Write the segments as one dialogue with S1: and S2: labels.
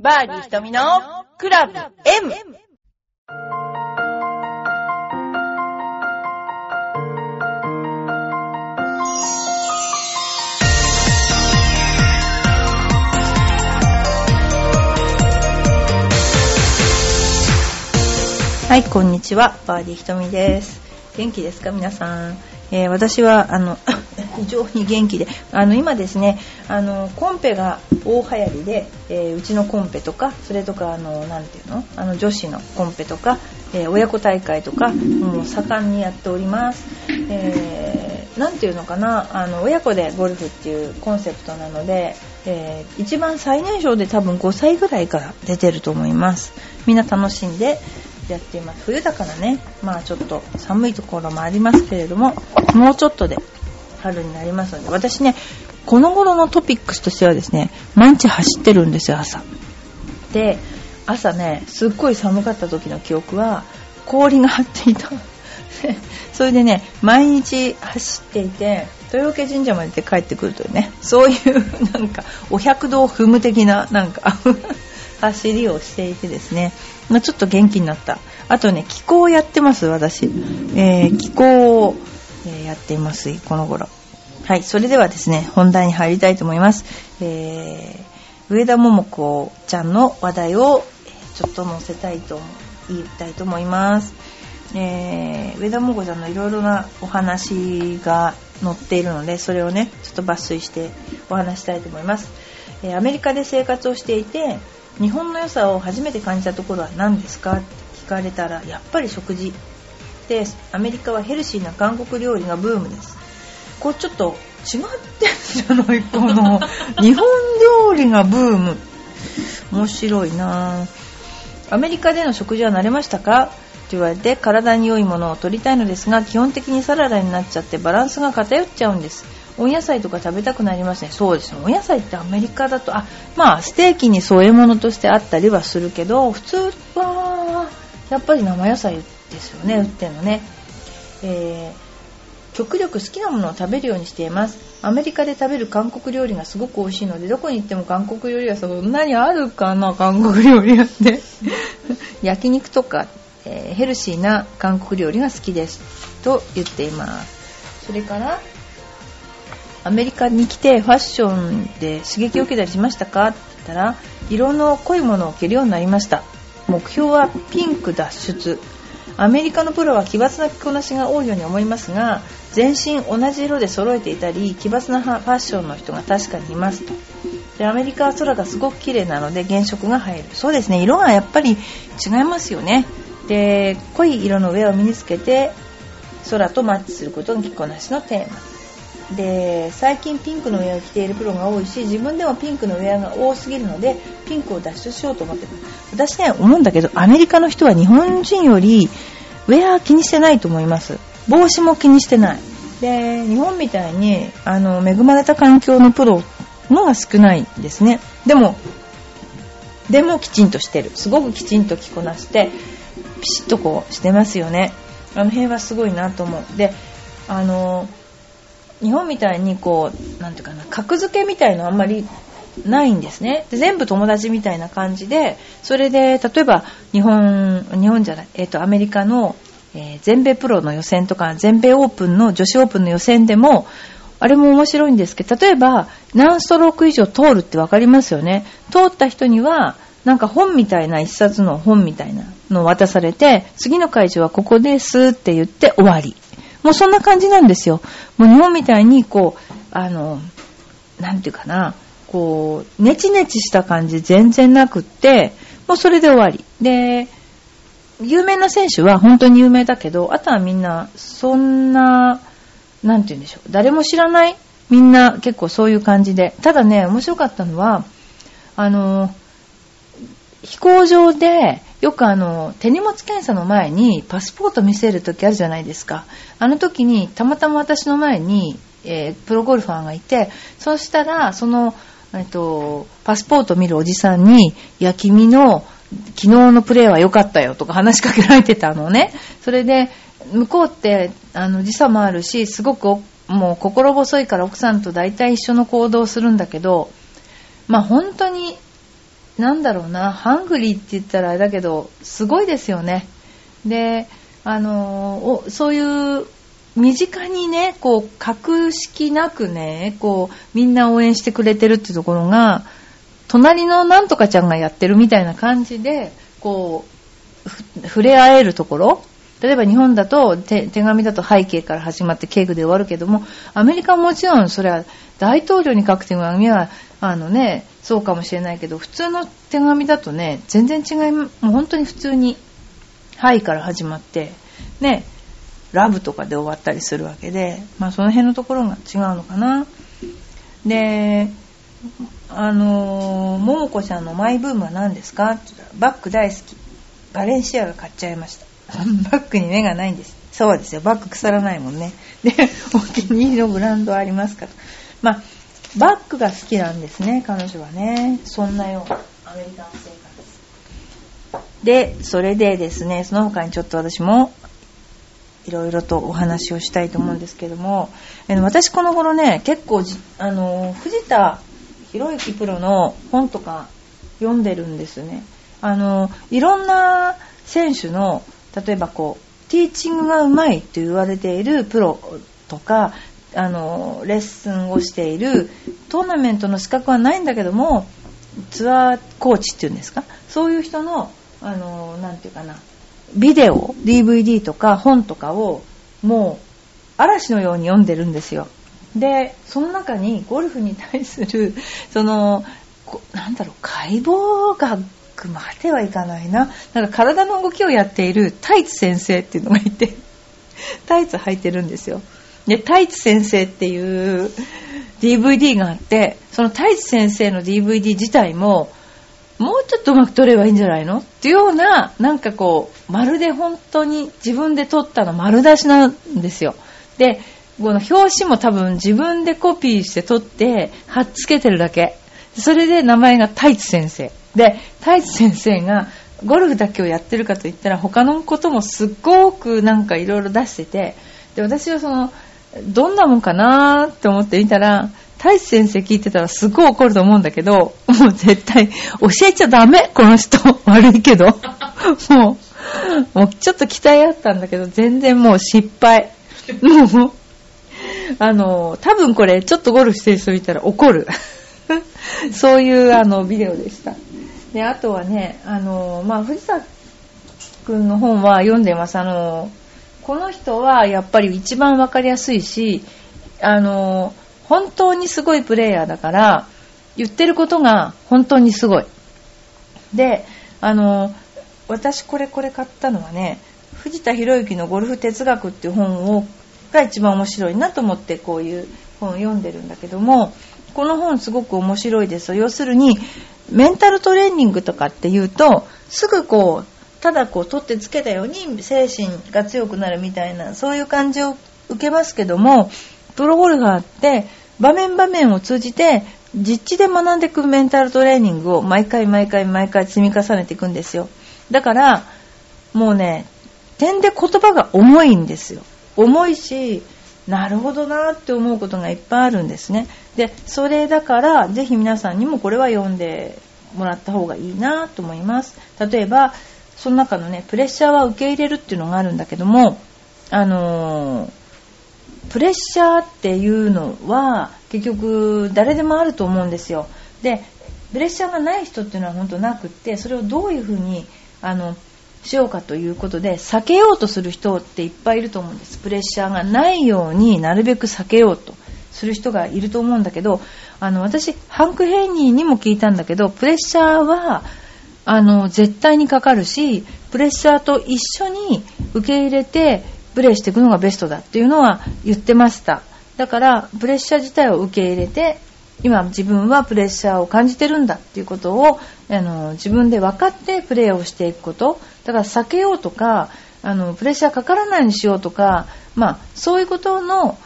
S1: バーディー瞳のクラブ M! はい、こんにちは。バーディー瞳です。元気ですか皆さん？えー私は、あの、非常に元気で、あの、今ですね、あの、コンペが大流行りで、えーうちのコンペとか、それとか、あの、なていうの？あの、女子のコンペとか、えー親子大会とか、もう盛んにやっております。えーていうのかな、あの、親子でゴルフっていうコンセプトなので、えー一番最年少で多分5歳ぐらいから出てると思います。みんな楽しんでやっています。冬だからね、まあちょっと寒いところもありますけれども、もうちょっとで春になりますので、私ね、この頃のトピックスとしてはですね、毎日走ってるんですよ、朝。で、朝ね、すっごい寒かった時の記憶は、氷が張っていた。それでね、毎日走っていて、豊受神社まで行って帰ってくるというね、そういうなんか、お百度を踏む的な、なんか、走りをしていてですね、まあちょっと元気になった。あとね、気候をやってます、私。えー気候を、えやっています、この頃。はい、それではですね、本題に入りたいと思います。えー上田桃子ちゃんの話題を、ちょっと載せたいと言いたいと思います。えー上田桃子ちゃんのいろいろなお話が載っているので、それをね、ちょっと抜粋してお話したいと思います。えーアメリカで生活をしていて、日本の良さを初めて感じたところは何ですか？って聞かれたら、やっぱり食事。で、アメリカはヘルシーな韓国料理がブームです。これちょっと違ってんじゃないかな。日本料理がブーム。面白いな。ぁアメリカでの食事は慣れましたか？と言われて体に良いものを取りたいのですが基本的にサラダになっちゃってバランスが偏っちゃうんです。温野菜とか食べたくなりますね。そうですね。温野菜ってアメリカだとあまあステーキに添え物としてあったりはするけど普通はやっぱり生野菜ですよね売ってるのね。えー極力好きなものを食べるようにしています。アメリカで食べる韓国料理がすごく美味しいのでどこに行っても韓国料理はそんなにあるかな韓国料理屋って焼肉とか、えーヘルシーな韓国料理が好きです。と言っています。それからアメリカに来てファッションで刺激を受けたりしましたか？って言ったら色の濃いものを着るようになりました。目標はピンク脱出。アメリカのプロは奇抜な着こなしが多いように思いますが全身同じ色で揃えていたり奇抜なファッションの人が確かにいますと。でアメリカは空がすごく綺麗なので原色が入る。そうですね。色がやっぱり違いますよね。で濃い色のウェアを身につけて空とマッチすることが着こなしのテーマ。で最近ピンクのウェアを着ているプロが多いし自分でもピンクのウェアが多すぎるのでピンクを脱出しようと思ってる私ね思うんだけどアメリカの人は日本人よりウェア気にしてないと思います。帽子も気にしてない。で日本みたいにあの恵まれた環境のプロのが少ないんですね。でもでもきちんとしてる。すごくきちんと着こなしてピシッとこうしてますよね。あの辺はすごいなと思う。であの日本みたいにこうなんていうかな格付けみたいのあんまりないんですね。で全部友達みたいな感じでそれで例えば日本日本じゃない、えっとアメリカの、えー全米プロの予選とか全米オープンの女子オープンの予選でもあれも面白いんですけど例えば何ストローク以上通るって分かりますよね。通った人にはなんか本みたいな一冊の本みたいなのを渡されて次の会場はここですって言って終わり。もうそんな感じなんですよ。もう日本みたいにこうあのなんていうかな。こうネチネチした感じ全然なくってもうそれで終わり。で有名な選手は本当に有名だけどあとはみんなそんななんて言うんでしょう。誰も知らないみんな結構そういう感じで。ただね面白かったのはあの飛行場でよくあの手荷物検査の前にパスポート見せる時あるじゃないですか。あの時にたまたま私の前に、えープロゴルファーがいてそうしたらその、えっと、パスポート見るおじさんに「いや君の昨日のプレーは良かったよ」とか話しかけられてたのねそれで向こうってあの時差もあるしすごくもう心細いから奥さんと大体一緒の行動をするんだけどまあ本当になんだろうな、ハングリーって言ったらあれだけど、すごいですよね。で、あのそういう身近にね、こう、格式なくね、こう、みんな応援してくれてるっていうところが、隣のなんとかちゃんがやってるみたいな感じで、こう、触れ合えるところ例えば日本だと手紙だと背景から始まって敬具で終わるけども、アメリカはもちろんそれは大統領に書く手紙は、あのね、そうかもしれないけど、普通の手紙だとね、全然違い、もう本当に普通に、はいから始まって、ね、ラブとかで終わったりするわけで、まあその辺のところが違うのかな。で、あのー、ももこちゃんのマイブームは何ですか？バッグ大好き。バレンシアが買っちゃいました。バッグに目がないんです。そうですよ。バッグ腐らないもんね。で、お気に入りのブランドありますから。まあ、バッグが好きなんですね、彼女はね。そんなようなアメリカの生活。で、それでですね、その他にちょっと私もいろいろとお話をしたいと思うんですけども、私この頃ね、結構あの、藤田博之プロの本とか読んでるんですね。あの、いろんな選手の例えばこうティーチングがうまいと言われているプロとかあのレッスンをしているトーナメントの資格はないんだけどもツアーコーチっていうんですか？そういう人のあのなていうかなビデオ DVD とか本とかをもう嵐のように読んでるんですよでその中にゴルフに対する そのなんだろう解剖学まではいかないな。なんか体の動きをやっているタイツ先生っていうのがいて、タイツ履いてるんですよ。で、タイツ先生っていう DVD があって、そのタイツ先生の DVD 自体も、もうちょっとうまく撮ればいいんじゃないの？っていうような、なんかこう、まるで本当に自分で撮ったの丸出しなんですよ。で、この表紙も多分自分でコピーして撮って、貼っつけてるだけ。それで名前がタイツ先生。で、太一先生がゴルフだけをやってるかといったら他のこともすっごくなんかいろいろ出してて、で、私はその、どんなもんかなーって思ってみたら、太一先生聞いてたらすっごい怒ると思うんだけど、もう絶対教えちゃダメこの人。悪いけど。もう、もうちょっと期待あったんだけど、全然もう失敗。もう、あの、多分これちょっとゴルフしてる人見たら怒る。そういうあのビデオでした。で、あとはね、あの、まあ、藤田くんの本は読んでます。あの、この人はやっぱり一番わかりやすいし、あの、本当にすごいプレイヤーだから、言ってることが本当にすごい。で、あの、私これこれ買ったのはね、藤田博之のゴルフ哲学っていう本をが一番面白いなと思ってこういう本を読んでるんだけども、この本すごく面白いです要するに、メンタルトレーニングとかっていうと、すぐこう、ただこう取ってつけたように精神が強くなるみたいな、そういう感じを受けますけども、プロゴルファーって場面場面を通じて実地で学んでいくメンタルトレーニングを毎回毎回毎回積み重ねていくんですよ。だから、もうね、点で言葉が重いんですよ。重いし、なるほどなって思うことがいっぱいあるんですね。で、それだから、ぜひ皆さんにもこれは読んでもらった方がいいなと思います。例えば、その中のね、プレッシャーは受け入れるっていうのがあるんだけども、あのー、プレッシャーっていうのは、結局、誰でもあると思うんですよ。で、プレッシャーがない人っていうのは本当なくって、それをどういうふうに、あの、しようかということで避けようとする人っていっぱいいると思うんです。プレッシャーがないようになるべく避けようと。する人がいると思うんだけどあの私ハンク・ヘイニーにも聞いたんだけどプレッシャーはあの絶対にかかるしプレッシャーと一緒に受け入れてプレーしていくのがベストだっていうのは言ってました。だからプレッシャー自体を受け入れて今自分はプレッシャーを感じてるんだっていうことをあの自分で分かってプレーをしていくこと。だから避けようとかあのプレッシャーかからないようにしようとか、まあ、そういうことの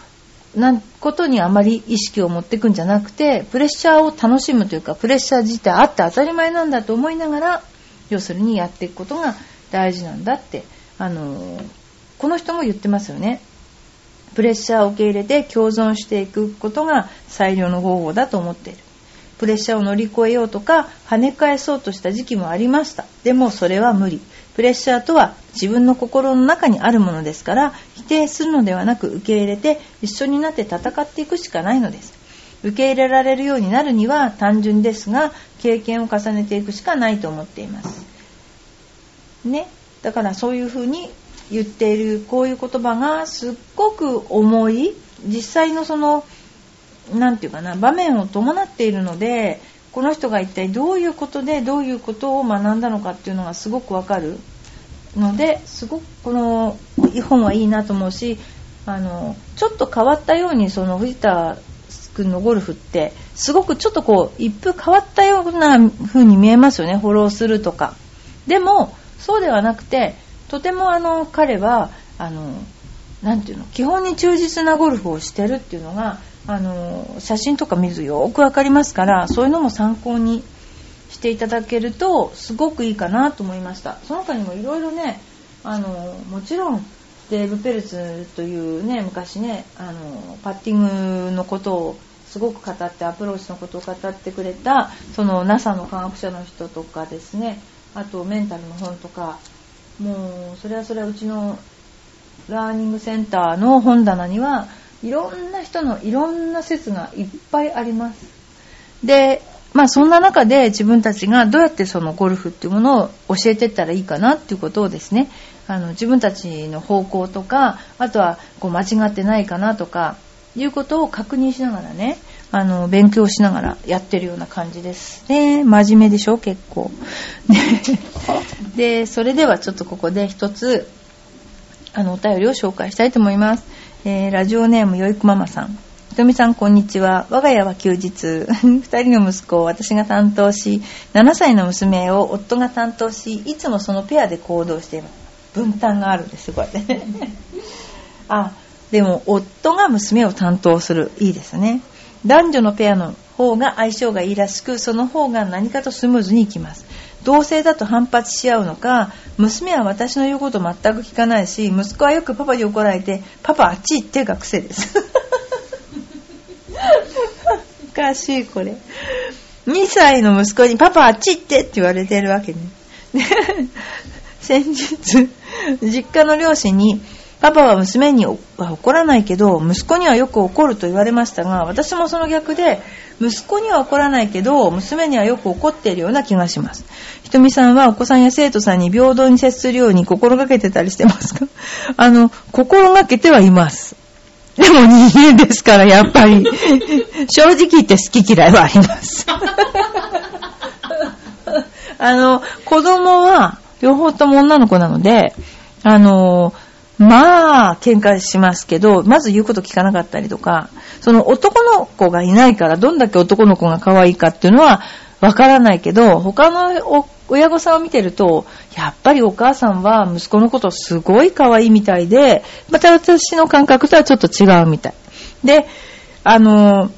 S1: なことにあまり意識を持っていくんじゃなくてプレッシャーを楽しむというかプレッシャー自体あって当たり前なんだと思いながら要するにやっていくことが大事なんだってあのこの人も言ってますよね。プレッシャーを受け入れて共存していくことが最良の方法だと思っている。プレッシャーを乗り越えようとか跳ね返そうとした時期もありました。でもそれは無理。プレッシャーとは自分の心の中にあるものですから否定するのではなく受け入れて一緒になって戦っていくしかないのです。受け入れられるようになるには単純ですが経験を重ねていくしかないと思っています。ね。だからそういうふうに言っているこういう言葉がすっごく重い実際のその何て言うかな場面を伴っているのでこの人が一体どういうことでどういうことを学んだのかっていうのがすごくわかる。のですごくこの本はいいなと思うしあのちょっと変わったようにその藤田君のゴルフってすごくちょっとこう一風変わったような風に見えますよね。フォローするとか。でもそうではなくてとてもあの彼はあのなていうの基本に忠実なゴルフをしてるっていうのがあの写真とか見るとよく分かりますからそういうのも参考にしていただけるとすごくいいかなと思いました。その他にもいろいろねあのもちろんデーブ・ペルツというね昔ねあのパッティングのことをすごく語ってアプローチのことを語ってくれたその NASA の科学者の人とかですねあとメンタルの本とかもうそれはそれはうちのラーニングセンターの本棚にはいろんな人のいろんな説がいっぱいあります。で、まあそんな中で自分たちがどうやってそのゴルフっていうものを教えていったらいいかなっていうことをですね、あの自分たちの方向とか、あとはこう間違ってないかなとか、いうことを確認しながらね、あの、勉強しながらやってるような感じですね。真面目でしょ結構。で、それではちょっとここで一つ、あの、お便りを紹介したいと思います。えー、ラジオネームよいこママさん。ひとみさん、こんにちは。我が家は休日。二人の息子を私が担当し、7歳の娘を夫が担当し、いつもそのペアで行動しています。分担があるんです、こうやって。あ、でも、夫が娘を担当する。いいですね。男女のペアの方が相性がいいらしく、その方が何かとスムーズにいきます。同性だと反発し合うのか娘は私の言うこと全く聞かないし息子はよくパパに怒られてパパあっち行ってが癖です。おかしいこれ。2歳の息子にパパあっち行ってって言われてるわけね。先日実家の両親にパパは娘には怒らないけど息子にはよく怒ると言われましたが私もその逆で息子には怒らないけど娘にはよく怒っているような気がします。ひとみさんはお子さんや生徒さんに平等に接するように心がけてたりしてますか？あの心がけてはいます。でも人間ですからやっぱり。正直言って好き嫌いはあります。あの子供は両方とも女の子なのであのまあ、喧嘩しますけど、まず言うこと聞かなかったりとか、その男の子がいないから、どんだけ男の子が可愛いかっていうのはわからないけど、他の親御さんを見てると、やっぱりお母さんは息子のことすごい可愛いみたいで、また私の感覚とはちょっと違うみたい。で、あの、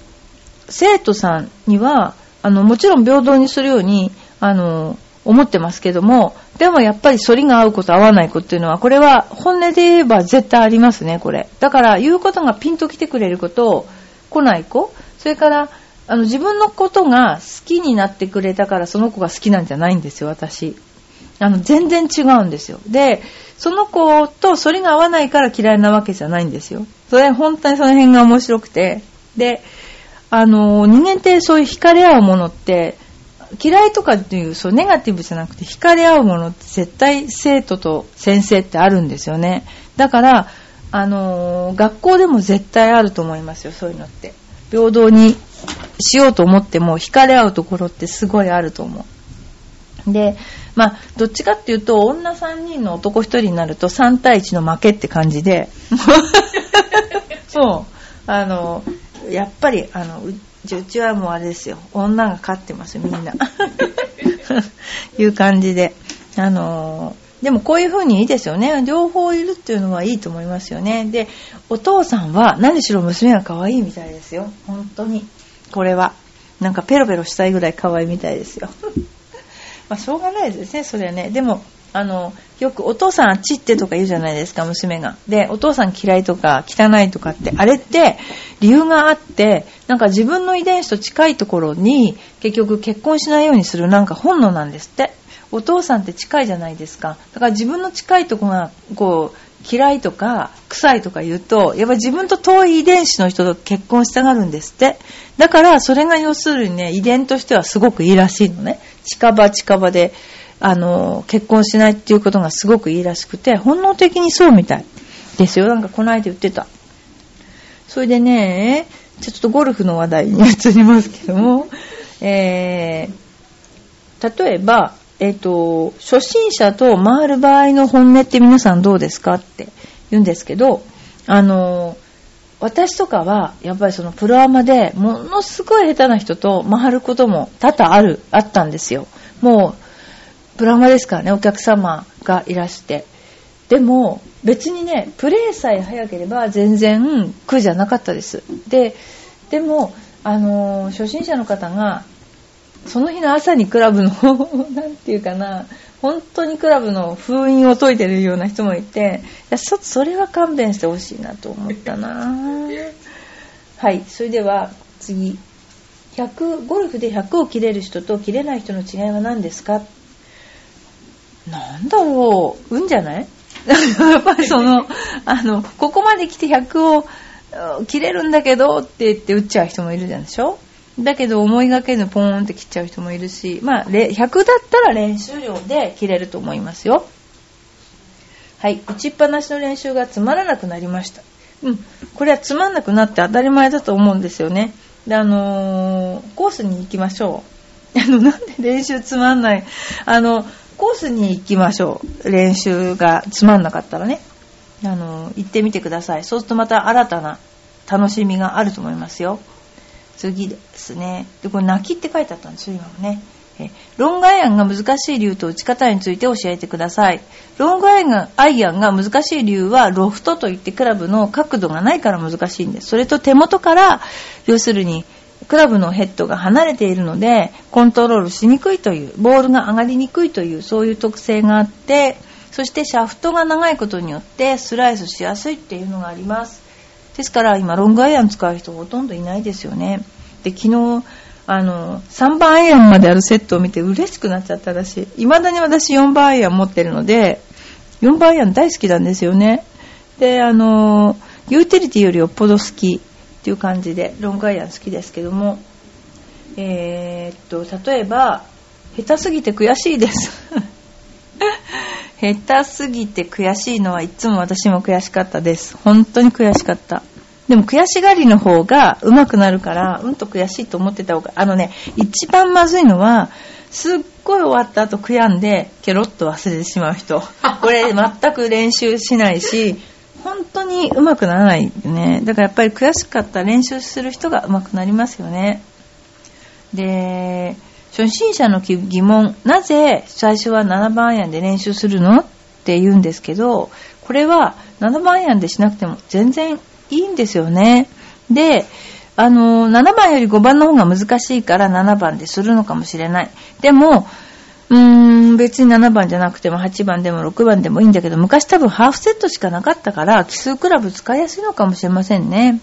S1: 生徒さんには、あの、もちろん平等にするように、あの、思ってますけども、でもやっぱり反りが合うこと合わないことっていうのは、これは本音で言えば絶対ありますね、これ。だから言うことがピンと来てくれる子と来ない子、それからあの自分のことが好きになってくれたからその子が好きなんじゃないんですよ、私。あの、全然違うんですよ。で、その子と反りが合わないから嫌いなわけじゃないんですよ。それ本当にその辺が面白くて。で、あの、人間ってそういう惹かれ合うものって、嫌いとかっていうそうネガティブじゃなくて惹かれ合うものって絶対生徒と先生ってあるんですよね。だからあのー、学校でも絶対あると思いますよそういうのって。平等にしようと思っても惹かれ合うところってすごいあると思う。でまあどっちかっていうと女3人の男1人になると3対1の負けって感じで。そう。あのやっぱりあのうちはもうあれですよ。女が勝ってますみんな。いう感じで。あのー、でもこういう風にいいですよね。両方いるっていうのはいいと思いますよね。で、お父さんは何しろ娘が可愛いみたいですよ。本当に。これは。なんかペロペロしたいぐらい可愛いみたいですよ。まあしょうがないですね、それはね。でも、あの、よくお父さんあっちってとか言うじゃないですか、娘が。で、お父さん嫌いとか汚いとかって、あれって理由があって、なんか自分の遺伝子と近いところに結局結婚しないようにするなんか本能なんですって。お父さんって近いじゃないですか。だから自分の近いとこが、こう、嫌いとか臭いとか言うと、やっぱり自分と遠い遺伝子の人と結婚したがるんですって。だからそれが要するにね、遺伝としてはすごくいいらしいのね。近場近場で、あの、結婚しないっていうことがすごくいいらしくて、本能的にそうみたいですよ。なんかこの間言ってた。それでね、ちょっとゴルフの話題に移りますけども、えー、例えば、えっ、ー、と、初心者と回る場合の本音って皆さんどうですかって言うんですけど、あの、私とかは、やっぱりそのプロアマでものすごい下手な人と回ることも多々ある、あったんですよ。もう、プロアマですからね、お客様がいらして。でも、別にね、プレーさえ早ければ全然苦じゃなかったです。で、でも、あの、初心者の方がその日の朝にクラブの なんていうかな、本当にクラブの封印を解いてるような人もいて、いやちょっとそれは勘弁してほしいなと思ったなはい、それでは次。100、ゴルフで100を切れる人と切れない人の違いは何ですか？なんだろう、運じゃない？やっぱりその、あの、ここまで来て100を切れるんだけどって言って打っちゃう人もいるじゃんでしょ？だけど思いがけぬポーンって切っちゃう人もいるし、まあ、100だったら練習量で切れると思いますよ。はい、打ちっぱなしの練習がつまらなくなりました。うん、これはつまんなくなって当たり前だと思うんですよね。で、あのー、コースに行きましょう。あの、なんで練習つまんない？あの、コースに行きましょう。練習がつまんなかったらね。あの、行ってみてください。そうするとまた新たな楽しみがあると思いますよ。次ですね。で、これ泣きって書いてあったんですよ、今もね。えロングアイアンが難しい理由と打ち方について教えてください。ロングアイアンが難しい理由はロフトといってクラブの角度がないから難しいんです。それと手元から要するにクラブのヘッドが離れているのでコントロールしにくいというボールが上がりにくいというそういう特性があってそしてシャフトが長いことによってスライスしやすいっていうのがあります。ですから今ロングアイアン使う人ほとんどいないですよね。で、昨日、あの、3番アイアンまであるセットを見て嬉しくなっちゃったらしい。未だに私4番アイアン持ってるので、4番アイアン大好きなんですよね。で、あの、ユーティリティよりよっぽど好きっていう感じで、ロングアイアン好きですけども、えー、っと、例えば、下手すぎて悔しいです。下手すぎて悔しいのはいつも私も悔しかったです。本当に悔しかった。でも悔しがりの方が上手くなるから、うんと悔しいと思ってた方が、あのね、一番まずいのは、すっごい終わった後悔やんで、ケロッと忘れてしまう人。これ全く練習しないし、本当に上手くならないよね。だからやっぱり悔しかった練習する人が上手くなりますよね。で、初心者の疑問、なぜ最初は7番アイアンで練習するの？って言うんですけど、これは7番アイアンでしなくても全然いいんですよね。で、あの、7番より5番の方が難しいから7番でするのかもしれない。でも、うーん、別に7番じゃなくても8番でも6番でもいいんだけど、昔多分ハーフセットしかなかったから、奇数クラブ使いやすいのかもしれませんね。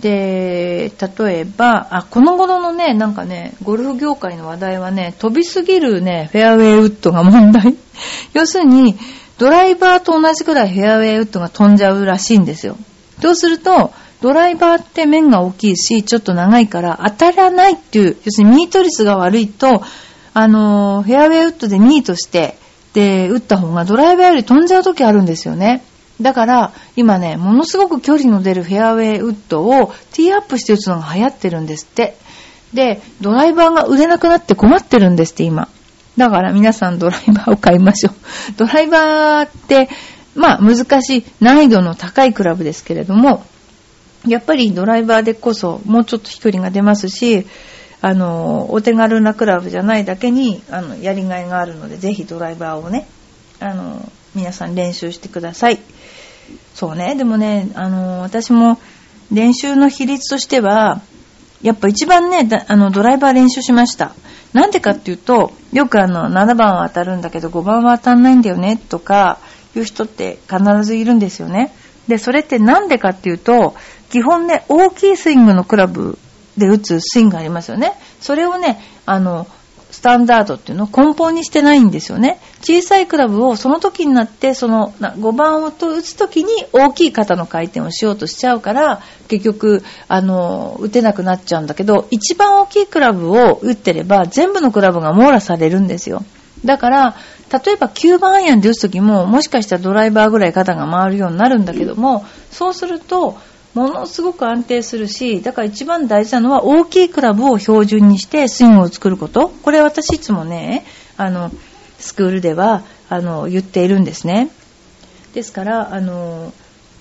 S1: で、例えば、あ、この頃のね、なんかね、ゴルフ業界の話題はね、飛びすぎるね、フェアウェイウッドが問題。要するに、ドライバーと同じくらいフェアウェイウッドが飛んじゃうらしいんですよ。そうすると、ドライバーって面が大きいし、ちょっと長いから当たらないっていう、要するにミート率が悪いと、あの、フェアウェイウッドでミートして、で、打った方がドライバーより飛んじゃう時あるんですよね。だから、今ね、ものすごく距離の出るフェアウェイウッドをティーアップして打つのが流行ってるんですって。で、ドライバーが売れなくなって困ってるんですって、今。だから皆さんドライバーを買いましょう。ドライバーって、まあ難しい難易度の高いクラブですけれども、やっぱりドライバーでこそもうちょっと飛距離が出ますし、あの、お手軽なクラブじゃないだけに、あの、やりがいがあるので、ぜひドライバーをね、あの、皆さん練習してください。そうね、でもね、あの、私も練習の比率としては、やっぱ一番ね、あの、ドライバー練習しました。なんでかっていうと、よくあの、7番は当たるんだけど5番は当たんないんだよね、とか、いう人って必ずいるんですよね。で、それってなんでかっていうと、基本ね、大きいスイングのクラブで打つスイングありますよね。それをね、あの、スタンダードっていうのを根本にしてないんですよね。小さいクラブをその時になって、その5番を打つ時に大きい肩の回転をしようとしちゃうから、結局、あの、打てなくなっちゃうんだけど、一番大きいクラブを打ってれば、全部のクラブが網羅されるんですよ。だから、例えば9番アイアンで打つ時も、もしかしたらドライバーぐらい肩が回るようになるんだけども、そうすると、ものすごく安定するし、だから一番大事なのは大きいクラブを標準にしてスイングを作ること。これ私いつもね、あの、スクールでは、あの、言っているんですね。ですから、あの、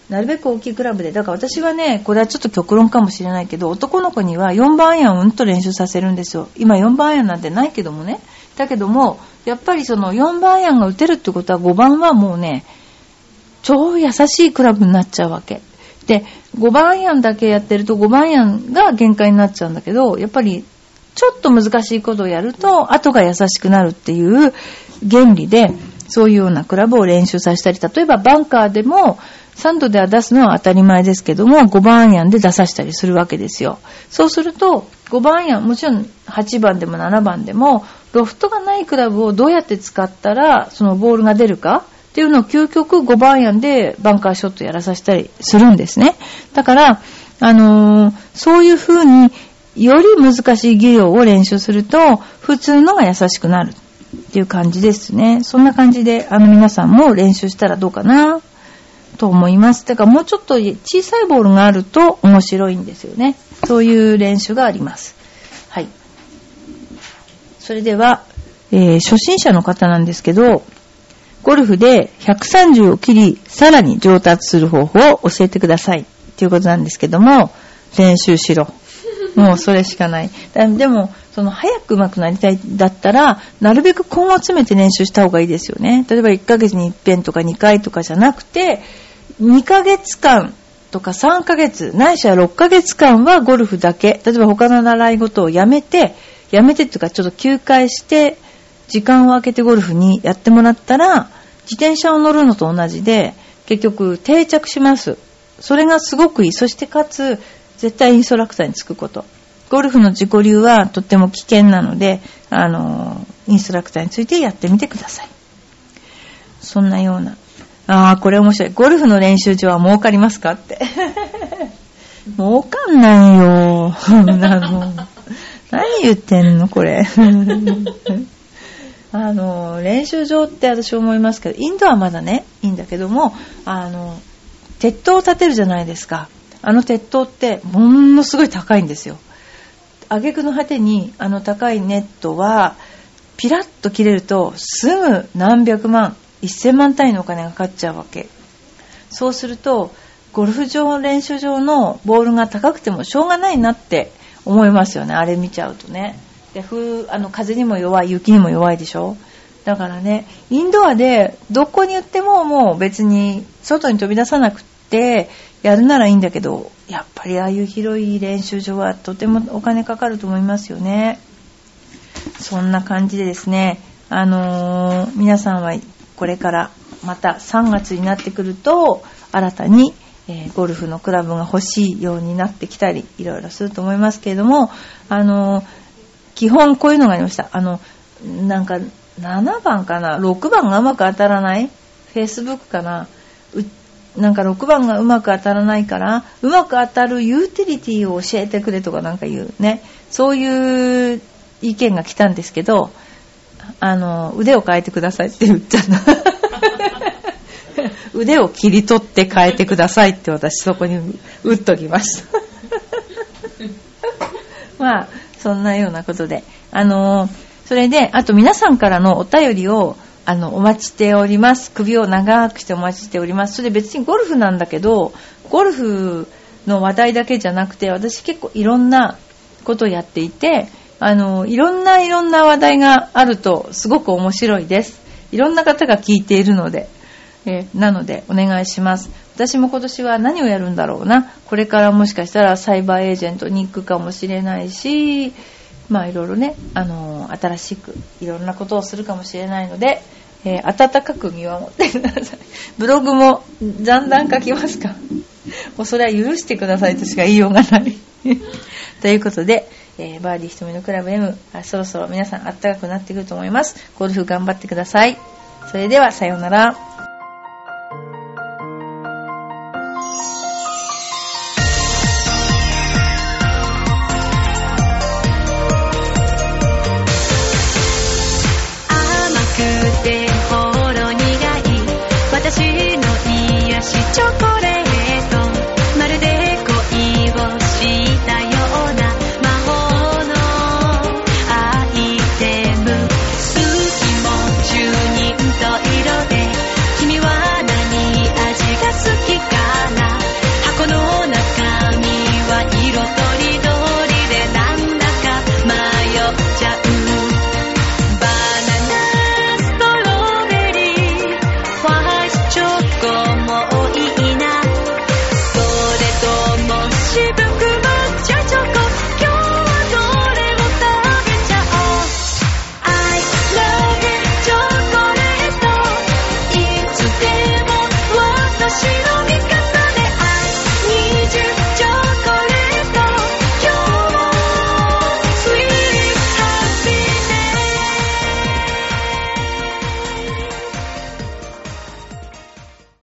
S1: なるべく大きいクラブで、だから私はね、これはちょっと極論かもしれないけど、男の子には4番アイアンをうんと練習させるんですよ。今4番アイアンなんてないけどもね。だけども、やっぱりその4番アイアンが打てるってことは5番はもうね、超優しいクラブになっちゃうわけ。で、5番アイアンだけやってると5番アイアンが限界になっちゃうんだけど、やっぱりちょっと難しいことをやると後が優しくなるっていう原理で、そういうようなクラブを練習させたり、例えばバンカーでも3度では出すのは当たり前ですけども、5番アイアンで出させたりするわけですよ。そうすると、5番アイアン、もちろん8番でも7番でも、ロフトがないクラブをどうやって使ったら、そのボールが出るか、っていうのを究極5番アイアンでバンカーショットやらさせたりするんですね。だから、あのー、そういう風により難しい技量を練習すると、普通のが優しくなるっていう感じですね。そんな感じで、あの皆さんも練習したらどうかなと思います。だからもうちょっと小さいボールがあると面白いんですよね。そういう練習があります。はい。それでは、えー、初心者の方なんですけど、ゴルフで130を切り、さらに上達する方法を教えてください。っていうことなんですけども、練習しろ。もうそれしかない。でも、その早く上手くなりたいだったら、なるべく根を詰めて練習した方がいいですよね。例えば1ヶ月に1遍とか2回とかじゃなくて、2ヶ月間とか3ヶ月、ないしは6ヶ月間はゴルフだけ、例えば他の習い事をやめて、やめてっていうかちょっと休会して、時間を空けてゴルフにやってもらったら、自転車を乗るのと同じで、結局定着します。それがすごくいい。そしてかつ、絶対インストラクターにつくこと。ゴルフの自己流はとっても危険なので、あの、インストラクターについてやってみてください。そんなような。ああ、これ面白い。ゴルフの練習場は儲かりますかって。儲かんないよ。何言ってんのこれ。あの、練習場って私思いますけど、インドはまだね、いいんだけども、あの、鉄塔を建てるじゃないですか。あの鉄塔ってものすごい高いんですよ。挙句の果てにあの高いネットはピラッと切れるとすぐ何百万、1000万単位のお金がかかっちゃうわけ。そうすると、ゴルフ場、練習場のボールが高くてもしょうがないなって思いますよね。あれ見ちゃうとね。で風あの風にも弱い雪にも弱いでしょ？だからねインドアでどこに売ってももう別に外に飛び出さなくってやるならいいんだけどやっぱりああいう広い練習場はとてもお金かかると思いますよね。そんな感じでですねあのー、皆さんはこれからまた3月になってくると新たにえー、ゴルフのクラブが欲しいようになってきたり、いろいろすると思いますけれども、あのー、基本こういうのがありました。あの、なんか、7番かな ?6 番がうまく当たらない ?Facebook かな？なんか6番がうまく当たらないから、うまく当たるユーティリティを教えてくれとかなんか言うね。そういう意見が来たんですけど、あの、腕を変えてくださいって言っちゃった。腕を切り取って変えてくださいって私そこに打っときました。まあ、そんなようなことで。あのー、それで、あと皆さんからのお便りを、あの、お待ちしております。首を長くしてお待ちしております。それで別にゴルフなんだけど、ゴルフの話題だけじゃなくて、私結構いろんなことをやっていて、あの、いろんないろんな話題があるとすごく面白いです。いろんな方が聞いているので。えなのでお願いします。私も今年は何をやるんだろうな。これからもしかしたらサイバーエージェントに行くかもしれないし、まあいろいろね、あのー新しくいろんなことをするかもしれないので、えー温かく見守ってください。ブログもだんだん書きますか？もうそれは許してくださいとしか言いようがない。ということで、えーバーディー瞳のクラブ M、あそろそろ皆さん暖かくなってくると思います。ゴルフ頑張ってください。それではさようなら。
S2: しちょ